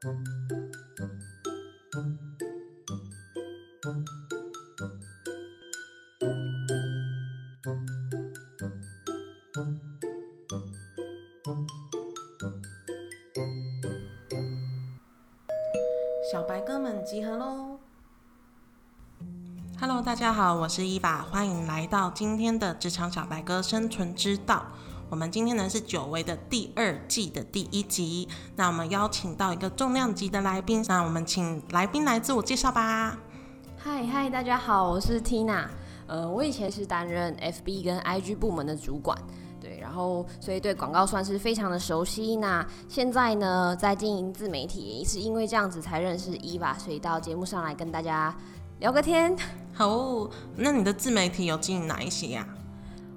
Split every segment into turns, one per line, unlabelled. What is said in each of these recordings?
小白哥们集合喽！Hello，大家好，我是伊娃，欢迎来到今天的职场小白哥生存之道。我们今天呢是久违的第二季的第一集，那我们邀请到一个重量级的来宾，那我们请来宾来自我介绍吧。
嗨嗨，大家好，我是 Tina，呃，我以前是担任 FB 跟 IG 部门的主管。对，然后所以对广告算是非常的熟悉。那现在呢，在经营自媒体，也是因为这样子才认识伊娃，所以到节目上来跟大家聊个天。
好，那你的自媒体有经营哪一些呀？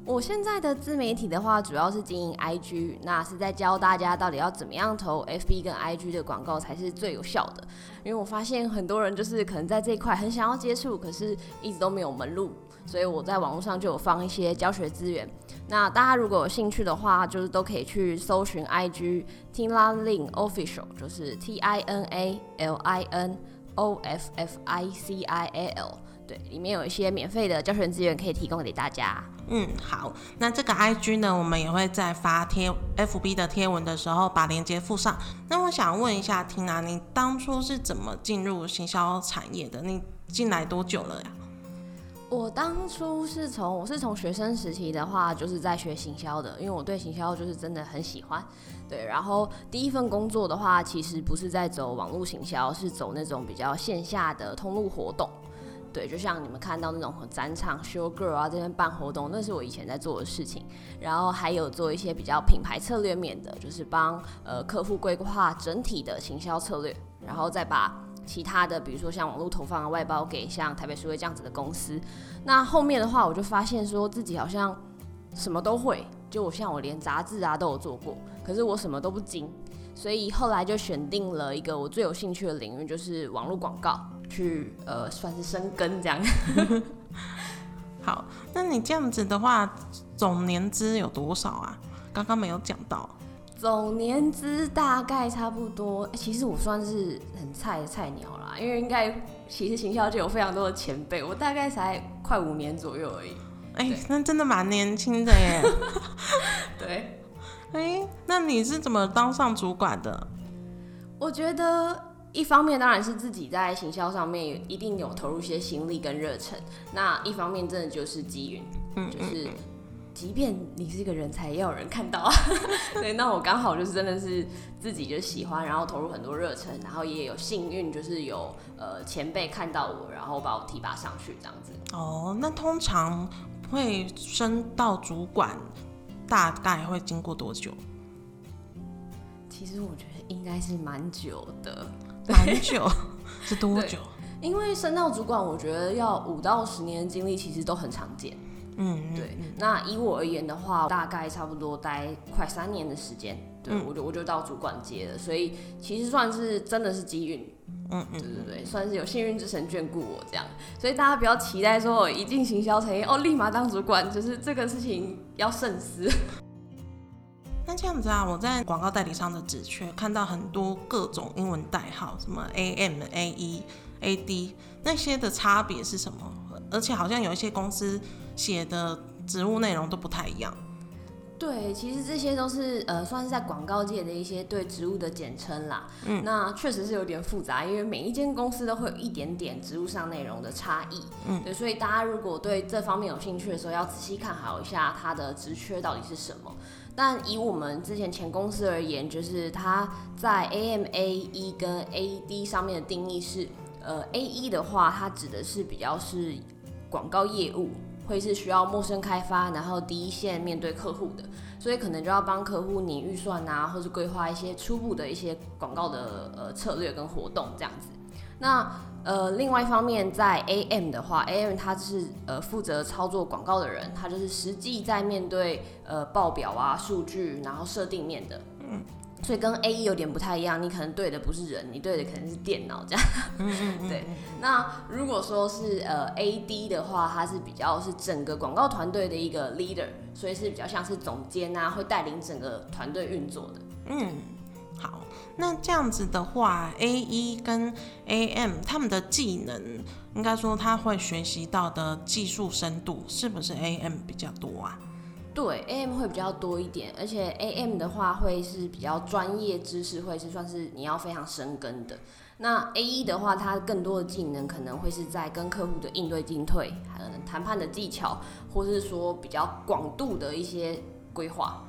我现在的自媒体的话，主要是经营 IG，那是在教大家到底要怎么样投 FB 跟 IG 的广告才是最有效的。因为我发现很多人就是可能在这一块很想要接触，可是一直都没有门路。所以我在网络上就有放一些教学资源，那大家如果有兴趣的话，就是都可以去搜寻 IG Tina Lin Official，就是 T I N A L I N O F F I C I A L，对，里面有一些免费的教学资源可以提供给大家。
嗯，好，那这个 IG 呢，我们也会在发贴 FB 的贴文的时候把链接附上。那我想问一下，Tina，你当初是怎么进入行销产业的？你进来多久了呀？
我当初是从我是从学生时期的话，就是在学行销的，因为我对行销就是真的很喜欢。对，然后第一份工作的话，其实不是在走网络行销，是走那种比较线下的通路活动。对，就像你们看到那种展场 show girl 啊，这边办活动，那是我以前在做的事情。然后还有做一些比较品牌策略面的，就是帮呃客户规划整体的行销策略，然后再把。其他的，比如说像网络投放啊、外包给像台北书会这样子的公司，那后面的话，我就发现说自己好像什么都会，就我像我连杂志啊都有做过，可是我什么都不精，所以后来就选定了一个我最有兴趣的领域，就是网络广告，去呃算是生根这样。
好，那你这样子的话，总年资有多少啊？刚刚没有讲到。
总年资大概差不多，其实我算是很菜的菜鸟啦，因为应该其实行销界有非常多的前辈，我大概才快五年左右而已。
哎，那真的蛮年轻的耶。
对，
哎，那你是怎么当上主管的？
我觉得一方面当然是自己在行销上面一定有投入一些心力跟热忱，那一方面真的就是机运，嗯，就是。即便你是一个人才，也有人看到啊。对，那我刚好就是真的是自己就喜欢，然后投入很多热忱，然后也有幸运，就是有呃前辈看到我，然后把我提拔上去这样子。
哦，那通常会升到主管，大概会经过多久？
其实我觉得应该是蛮久的，
蛮久 是多久？
因为升到主管，我觉得要五到十年的经历，其实都很常见。嗯，对。那以我而言的话，大概差不多待快三年的时间，对我就我就到主管阶了，所以其实算是真的是机运，嗯嗯，对对对，算是有幸运之神眷顾我这样。所以大家不要期待说我一进行销产业哦，立马当主管，就是这个事情要慎思。
那这样子啊，我在广告代理商的职缺看到很多各种英文代号，什么 AM、AE、AD 那些的差别是什么？而且好像有一些公司。写的职务内容都不太一样。
对，其实这些都是呃，算是在广告界的一些对职务的简称啦。嗯，那确实是有点复杂，因为每一间公司都会有一点点职务上内容的差异。嗯，对，所以大家如果对这方面有兴趣的时候，要仔细看好一下它的职缺到底是什么。但以我们之前前公司而言，就是它在 A M A E 跟 A D 上面的定义是，呃，A E 的话，它指的是比较是广告业务。会是需要陌生开发，然后第一线面对客户的，所以可能就要帮客户拟预算啊，或是规划一些初步的一些广告的呃策略跟活动这样子。那呃另外一方面，在 AM 的话，AM 他是呃负责操作广告的人，他就是实际在面对呃报表啊、数据，然后设定面的。嗯。所以跟 A E 有点不太一样，你可能对的不是人，你对的可能是电脑这样。对。那如果说是呃 A D 的话，它是比较是整个广告团队的一个 leader，所以是比较像是总监啊，会带领整个团队运作的。嗯，
好，那这样子的话，A 一跟 AM 他们的技能，应该说他会学习到的技术深度，是不是 AM 比较多啊？
对，AM 会比较多一点，而且 AM 的话会是比较专业知识，会是算是你要非常深耕的。那 A 一的话，它更多的技能可能会是在跟客户的应对进退，还有谈判的技巧，或是说比较广度的一些规划。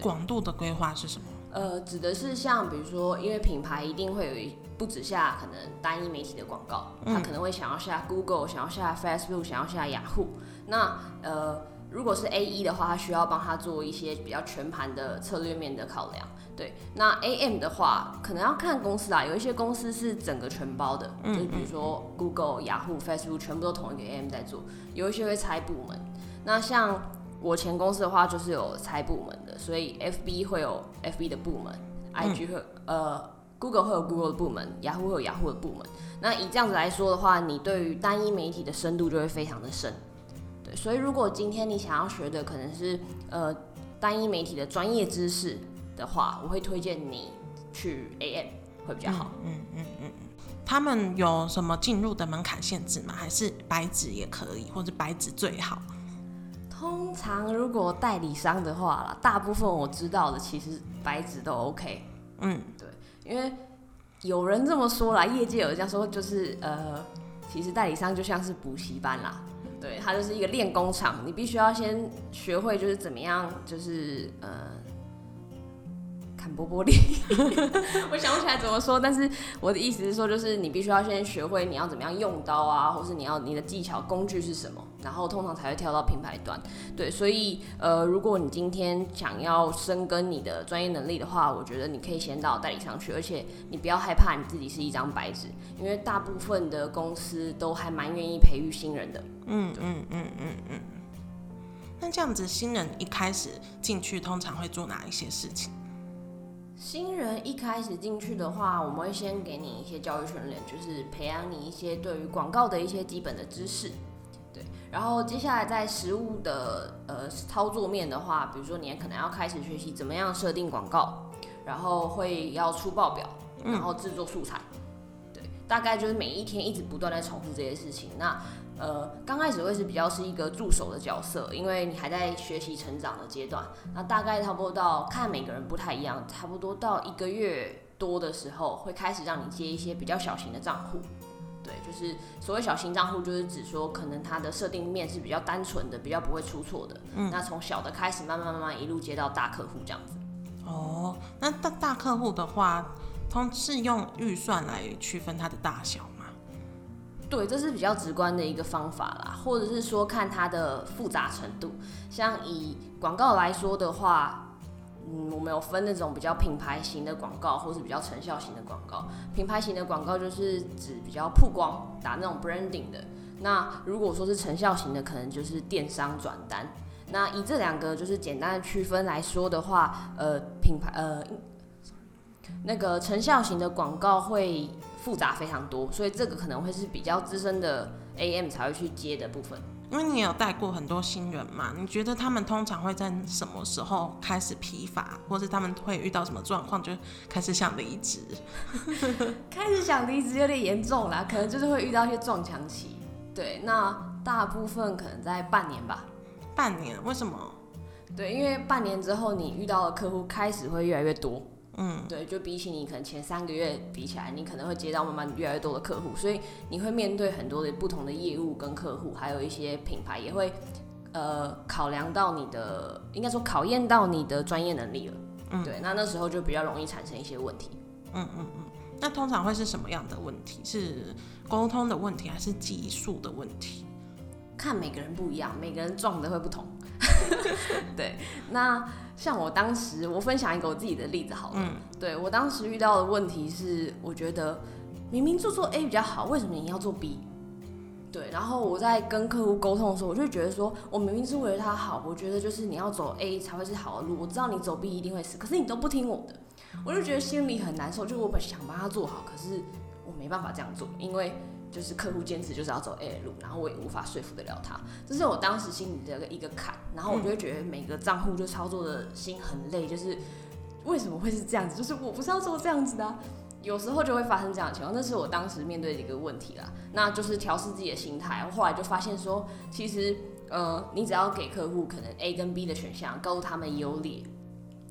广度的规划是什么？
呃，指的是像比如说，因为品牌一定会有一不止下可能单一媒体的广告，他可能会想要下 Google，想要下 Facebook，想要下雅虎。那呃。如果是 A 一的话，他需要帮他做一些比较全盘的策略面的考量。对，那 A M 的话，可能要看公司啦。有一些公司是整个全包的，就是比如说 Google、雅虎、Facebook 全部都同一个 A M 在做。有一些会拆部门。那像我前公司的话，就是有拆部门的，所以 F B 会有 F B 的部门，I G 会呃 Google 会有 Google 的部门，，Yahoo 会有 Yahoo 的部门。那以这样子来说的话，你对于单一媒体的深度就会非常的深。对所以，如果今天你想要学的可能是呃单一媒体的专业知识的话，我会推荐你去 AM 会比较好。
嗯嗯嗯嗯。他们有什么进入的门槛限制吗？还是白纸也可以，或者白纸最好？
通常如果代理商的话啦，大部分我知道的其实白纸都 OK。嗯，对，因为有人这么说啦，业界有这样说，就是呃，其实代理商就像是补习班啦。对，它就是一个练功场，你必须要先学会，就是怎么样，就是呃。砍波波力，我想不起来怎么说，但是我的意思是说，就是你必须要先学会你要怎么样用刀啊，或是你要你的技巧工具是什么，然后通常才会跳到品牌端。对，所以呃，如果你今天想要深耕你的专业能力的话，我觉得你可以先到代理商去，而且你不要害怕你自己是一张白纸，因为大部分的公司都还蛮愿意培育新人的。嗯嗯嗯
嗯嗯。那这样子，新人一开始进去通常会做哪一些事情？
新人一开始进去的话，我们会先给你一些教育训练，就是培养你一些对于广告的一些基本的知识，对。然后接下来在实物的呃操作面的话，比如说你可能要开始学习怎么样设定广告，然后会要出报表，然后制作素材，对。大概就是每一天一直不断在重复这些事情。那呃，刚开始会是比较是一个助手的角色，因为你还在学习成长的阶段。那大概差不多到看每个人不太一样，差不多到一个月多的时候，会开始让你接一些比较小型的账户。对，就是所谓小型账户，就是指说可能它的设定面是比较单纯的，比较不会出错的。嗯。那从小的开始，慢慢慢慢一路接到大客户这样子。
哦，那大大客户的话，通是用预算来区分它的大小吗。
对，这是比较直观的一个方法啦，或者是说看它的复杂程度。像以广告来说的话，嗯，我们有分那种比较品牌型的广告，或是比较成效型的广告。品牌型的广告就是指比较曝光，打那种 branding 的。那如果说是成效型的，可能就是电商转单。那以这两个就是简单的区分来说的话，呃，品牌呃，那个成效型的广告会。复杂非常多，所以这个可能会是比较资深的 AM 才会去接的部分。
因为你有带过很多新人嘛，你觉得他们通常会在什么时候开始疲乏，或是他们会遇到什么状况就开始想离职？
开始想离职有点严重啦，可能就是会遇到一些撞墙期。对，那大部分可能在半年吧。
半年？为什么？
对，因为半年之后你遇到的客户开始会越来越多。嗯，对，就比起你可能前三个月比起来，你可能会接到慢慢越来越多的客户，所以你会面对很多的不同的业务跟客户，还有一些品牌也会呃考量到你的，应该说考验到你的专业能力了。嗯，对，那那时候就比较容易产生一些问题。
嗯嗯嗯，那通常会是什么样的问题？是沟通的问题，还是技术的问题？
看每个人不一样，每个人撞的会不同。对，那。像我当时，我分享一个我自己的例子好了。嗯。对我当时遇到的问题是，我觉得明明做做 A 比较好，为什么你要做 B？对。然后我在跟客户沟通的时候，我就觉得说，我明明是为了他好，我觉得就是你要走 A 才会是好的路。我知道你走 B 一定会死，可是你都不听我的，我就觉得心里很难受。就我本想帮他做好，可是我没办法这样做，因为。就是客户坚持就是要走 A 路，然后我也无法说服得了他，这是我当时心里的一个坎，然后我就会觉得每个账户就操作的心很累，就是为什么会是这样子？就是我不是要做这样子的。有时候就会发生这样的情况，那是我当时面对的一个问题啦。那就是调试自己的心态。后来就发现说，其实，呃，你只要给客户可能 A 跟 B 的选项，告诉他们优劣，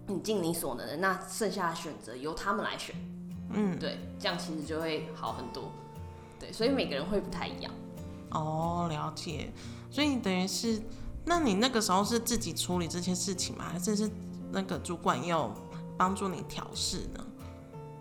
你尽你所能的，那剩下的选择由他们来选。嗯，对，这样其实就会好很多。对，所以每个人会不太一样。
哦，了解。所以等于是，那你那个时候是自己处理这些事情吗？还是是那个主管要帮助你调试呢？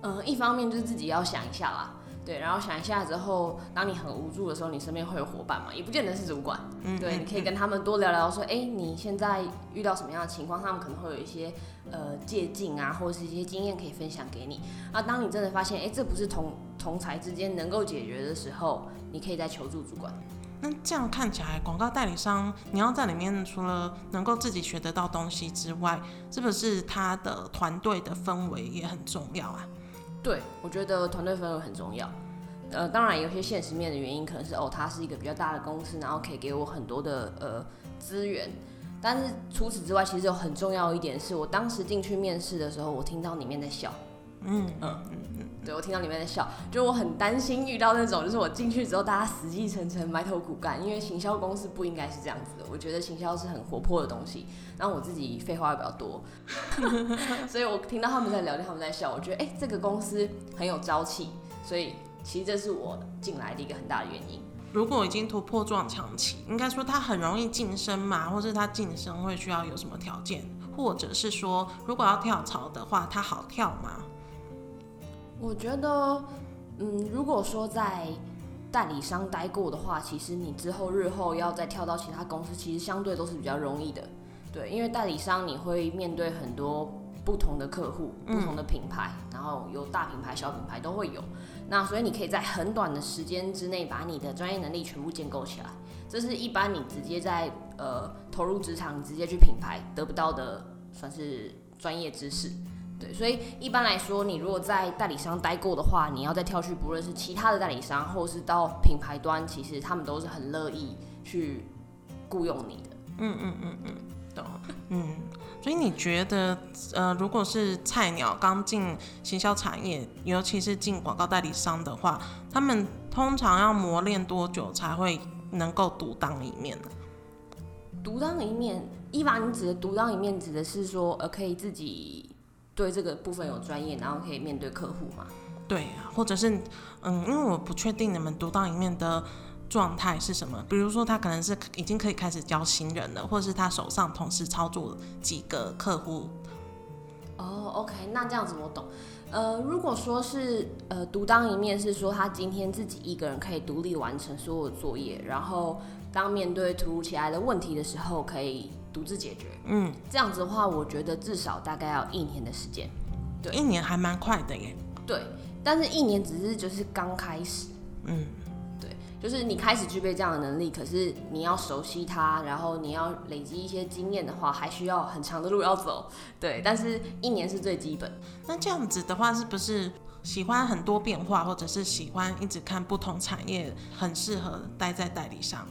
嗯，一方面就是自己要想一下啦，对，然后想一下之后，当你很无助的时候，你身边会有伙伴嘛，也不见得是主管，嗯，对，你可以跟他们多聊聊，说，哎，你现在遇到什么样的情况，他们可能会有一些呃借鉴啊，或者是一些经验可以分享给你。那当你真的发现，哎，这不是同同才之间能够解决的时候，你可以再求助主管。
那这样看起来，广告代理商你要在里面，除了能够自己学得到东西之外，是不是他的团队的氛围也很重要啊？
对，我觉得团队氛围很重要。呃，当然有些现实面的原因，可能是哦，它是一个比较大的公司，然后可以给我很多的呃资源。但是除此之外，其实有很重要一点是，我当时进去面试的时候，我听到里面在笑。嗯嗯嗯嗯，对我听到里面在笑，就我很担心遇到那种，就是我进去之后大家死气沉沉、埋头苦干，因为行销公司不应该是这样子的。我觉得行销是很活泼的东西，然后我自己废话也比较多，所以我听到他们在聊天，他们在笑，我觉得哎，这个公司很有朝气，所以其实这是我进来的一个很大的原因。
如果已经突破撞墙期，应该说他很容易晋升嘛，或是他晋升会需要有什么条件，或者是说如果要跳槽的话，他好跳吗？
我觉得，嗯，如果说在代理商待过的话，其实你之后日后要再跳到其他公司，其实相对都是比较容易的。对，因为代理商你会面对很多不同的客户、不同的品牌，然后有大品牌、小品牌都会有。那所以你可以在很短的时间之内把你的专业能力全部建构起来，这是一般你直接在呃投入职场、直接去品牌得不到的，算是专业知识。对，所以一般来说，你如果在代理商待过的话，你要再跳去，不论是其他的代理商，或是到品牌端，其实他们都是很乐意去雇佣你的。嗯嗯
嗯嗯，懂。嗯，所以你觉得，呃，如果是菜鸟刚进行销产业，尤其是进广告代理商的话，他们通常要磨练多久才会能够独当一面呢？
独当一面，一般你指的独当一面，指的是说，呃，可以自己。对这个部分有专业，然后可以面对客户嘛？
对啊，或者是嗯，因为我不确定你们独当一面的状态是什么。比如说，他可能是已经可以开始教新人了，或者是他手上同时操作几个客户。
哦，OK，那这样子我懂。呃，如果说是呃独当一面，是说他今天自己一个人可以独立完成所有作业，然后当面对突如其来的问题的时候，可以。独自解决，嗯，这样子的话，我觉得至少大概要一年的时间，
对，一年还蛮快的耶，
对，但是一年只是就是刚开始，嗯，对，就是你开始具备这样的能力，可是你要熟悉它，然后你要累积一些经验的话，还需要很长的路要走，对，但是一年是最基本。
那这样子的话，是不是喜欢很多变化，或者是喜欢一直看不同产业，很适合待在代理商？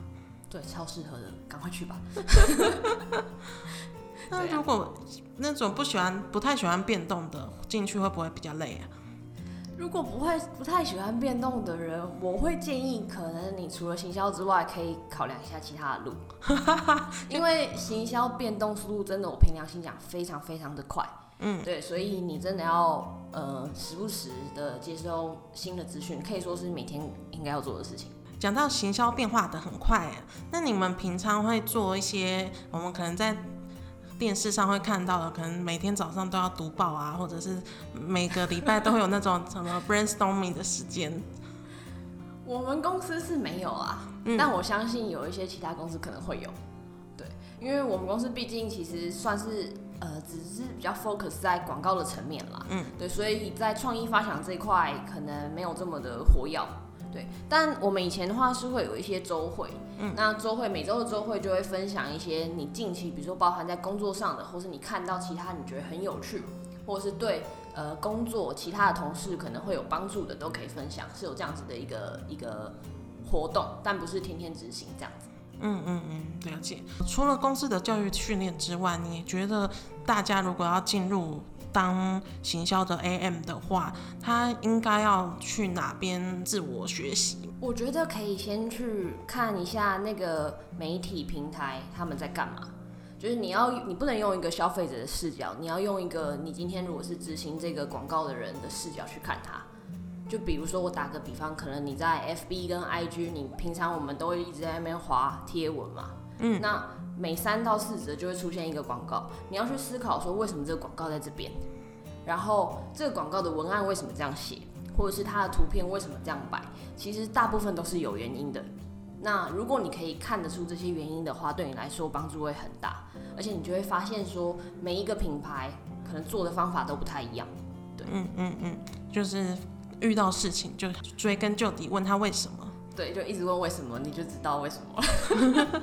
对，超适合的，赶快去吧。
那如果那种不喜欢、不太喜欢变动的进去，会不会比较累啊？
如果不会、不太喜欢变动的人，我会建议，可能你除了行销之外，可以考量一下其他的路。因为行销变动速度真的，我凭良心讲，非常非常的快。嗯，对，所以你真的要呃时不时的接收新的资讯，可以说是每天应该要做的事情。
讲到行销变化的很快，那你们平常会做一些我们可能在电视上会看到的，可能每天早上都要读报啊，或者是每个礼拜都会有那种什么 brainstorming 的时间。
我们公司是没有啊，但我相信有一些其他公司可能会有。对，因为我们公司毕竟其实算是呃，只是比较 focus 在广告的层面啦。嗯，对，所以在创意发想这一块可能没有这么的活跃。对，但我们以前的话是会有一些周会，嗯，那周会每周的周会就会分享一些你近期，比如说包含在工作上的，或是你看到其他你觉得很有趣，或者是对呃工作其他的同事可能会有帮助的，都可以分享，是有这样子的一个一个活动，但不是天天执行这样子。
嗯嗯嗯，了解。除了公司的教育训练之外，你觉得大家如果要进入当行销的 AM 的话，他应该要去哪边自我学习？
我觉得可以先去看一下那个媒体平台他们在干嘛。就是你要，你不能用一个消费者的视角，你要用一个你今天如果是执行这个广告的人的视角去看它。就比如说我打个比方，可能你在 FB 跟 IG，你平常我们都会一直在那边滑贴文嘛，嗯，那每三到四则就会出现一个广告，你要去思考说为什么这个广告在这边，然后这个广告的文案为什么这样写，或者是它的图片为什么这样摆，其实大部分都是有原因的。那如果你可以看得出这些原因的话，对你来说帮助会很大，而且你就会发现说每一个品牌可能做的方法都不太一样。对，
嗯嗯嗯，就是遇到事情就追根究底，问他为什么。
对，就一直问为什么，你就知道为什么。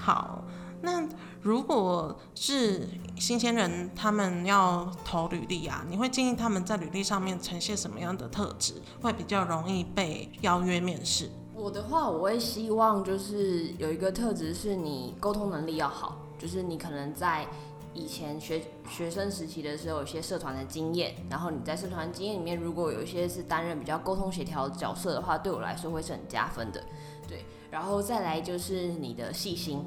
好，那如果是新鲜人，他们要投履历啊，你会建议他们在履历上面呈现什么样的特质，会比较容易被邀约面试？
我的话，我会希望就是有一个特质是你沟通能力要好，就是你可能在以前学学生时期的时候有些社团的经验，然后你在社团经验里面如果有一些是担任比较沟通协调角色的话，对我来说会是很加分的。对，然后再来就是你的细心，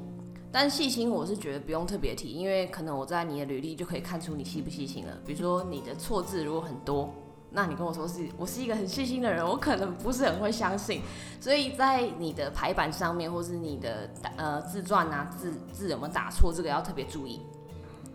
但细心我是觉得不用特别提，因为可能我在你的履历就可以看出你细不细心了。比如说你的错字如果很多。那你跟我说是我是一个很细心的人，我可能不是很会相信，所以在你的排版上面，或是你的呃自传啊字字有没有打错，这个要特别注意。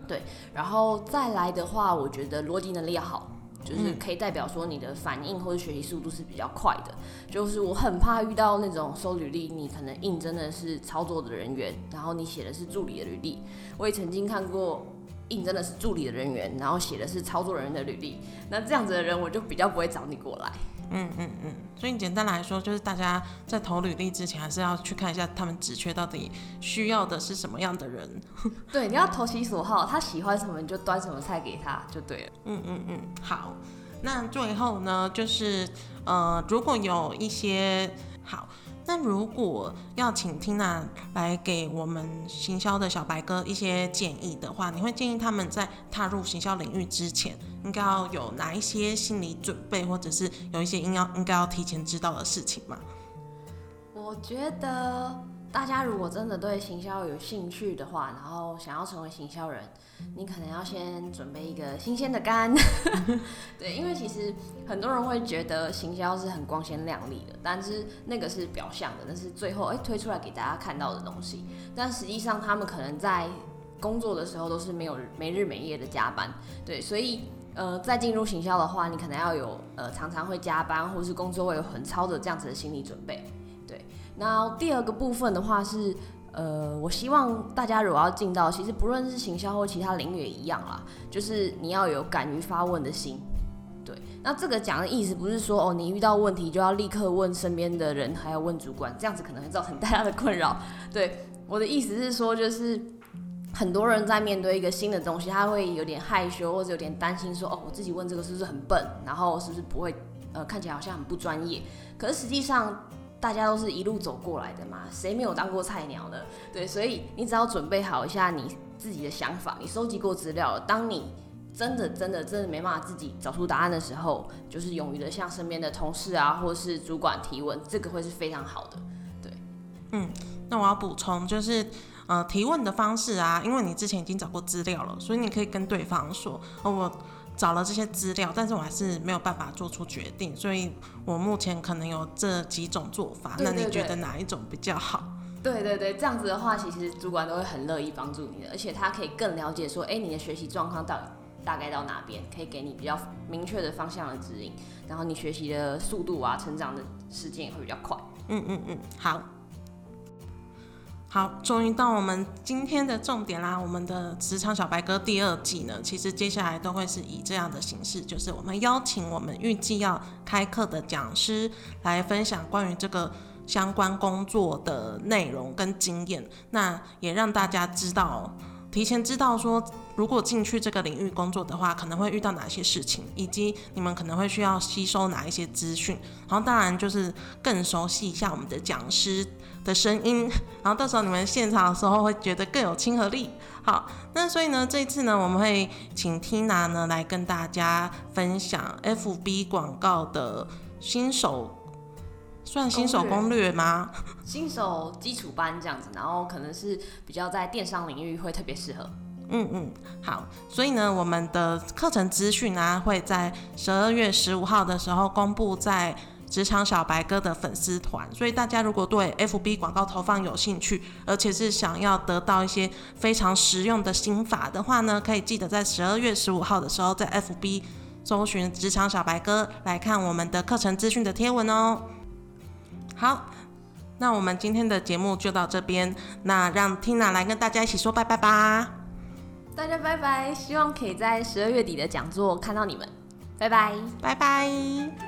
对，然后再来的话，我觉得逻辑能力要好，就是可以代表说你的反应或者学习速度是比较快的。就是我很怕遇到那种收履历，你可能应征的是操作的人员，然后你写的是助理的履历。我也曾经看过。应征的是助理的人员，然后写的是操作人员的履历，那这样子的人我就比较不会找你过来。
嗯嗯嗯，所以简单来说，就是大家在投履历之前，还是要去看一下他们职缺到底需要的是什么样的人。
对，你要投其所好，他喜欢什么你就端什么菜给他就对了。
嗯嗯嗯，好，那最后呢，就是呃，如果有一些好。那如果要请 Tina 来给我们行销的小白哥一些建议的话，你会建议他们在踏入行销领域之前，应该要有哪一些心理准备，或者是有一些应要应该要提前知道的事情吗？
我觉得。大家如果真的对行销有兴趣的话，然后想要成为行销人，你可能要先准备一个新鲜的肝。对，因为其实很多人会觉得行销是很光鲜亮丽的，但是那个是表象的，那是最后哎推出来给大家看到的东西。但实际上他们可能在工作的时候都是没有没日没夜的加班。对，所以呃，在进入行销的话，你可能要有呃常常会加班，或是工作会有很超的这样子的心理准备。那第二个部分的话是，呃，我希望大家如果要进到，其实不论是行销或其他领域也一样啦，就是你要有敢于发问的心。对，那这个讲的意思不是说哦，你遇到问题就要立刻问身边的人，还要问主管，这样子可能会造成大家的困扰。对，我的意思是说，就是很多人在面对一个新的东西，他会有点害羞或者有点担心，说哦，我自己问这个是不是很笨，然后是不是不会，呃，看起来好像很不专业。可是实际上。大家都是一路走过来的嘛，谁没有当过菜鸟呢？对，所以你只要准备好一下你自己的想法，你收集过资料了，当你真的真的真的没办法自己找出答案的时候，就是勇于的向身边的同事啊，或是主管提问，这个会是非常好的。对，
嗯，那我要补充就是，呃，提问的方式啊，因为你之前已经找过资料了，所以你可以跟对方说，哦，我。找了这些资料，但是我还是没有办法做出决定，所以我目前可能有这几种做法。那你觉得哪一种比较好？
对对对，这样子的话，其实主管都会很乐意帮助你的，而且他可以更了解说，哎，你的学习状况到底大概到哪边，可以给你比较明确的方向的指引，然后你学习的速度啊，成长的时间也会比较快。
嗯嗯嗯，好。好，终于到我们今天的重点啦！我们的职场小白哥第二季呢，其实接下来都会是以这样的形式，就是我们邀请我们预计要开课的讲师来分享关于这个相关工作的内容跟经验。那也让大家知道，提前知道说如果进去这个领域工作的话，可能会遇到哪些事情，以及你们可能会需要吸收哪一些资讯。然后当然就是更熟悉一下我们的讲师的声音，然后到时候你们现场的时候会觉得更有亲和力。好，那所以呢，这次呢，我们会请 Tina 呢来跟大家分享 FB 广告的新手。算新手攻略吗？
新手基础班这样子，然后可能是比较在电商领域会特别适合。
嗯嗯，好，所以呢，我们的课程资讯呢会在十二月十五号的时候公布在职场小白哥的粉丝团。所以大家如果对 FB 广告投放有兴趣，而且是想要得到一些非常实用的心法的话呢，可以记得在十二月十五号的时候在 FB 搜寻职场小白哥来看我们的课程资讯的贴文哦。好，那我们今天的节目就到这边。那让 Tina 来跟大家一起说拜拜吧。
大家拜拜，希望可以在十二月底的讲座看到你们。拜拜，
拜拜。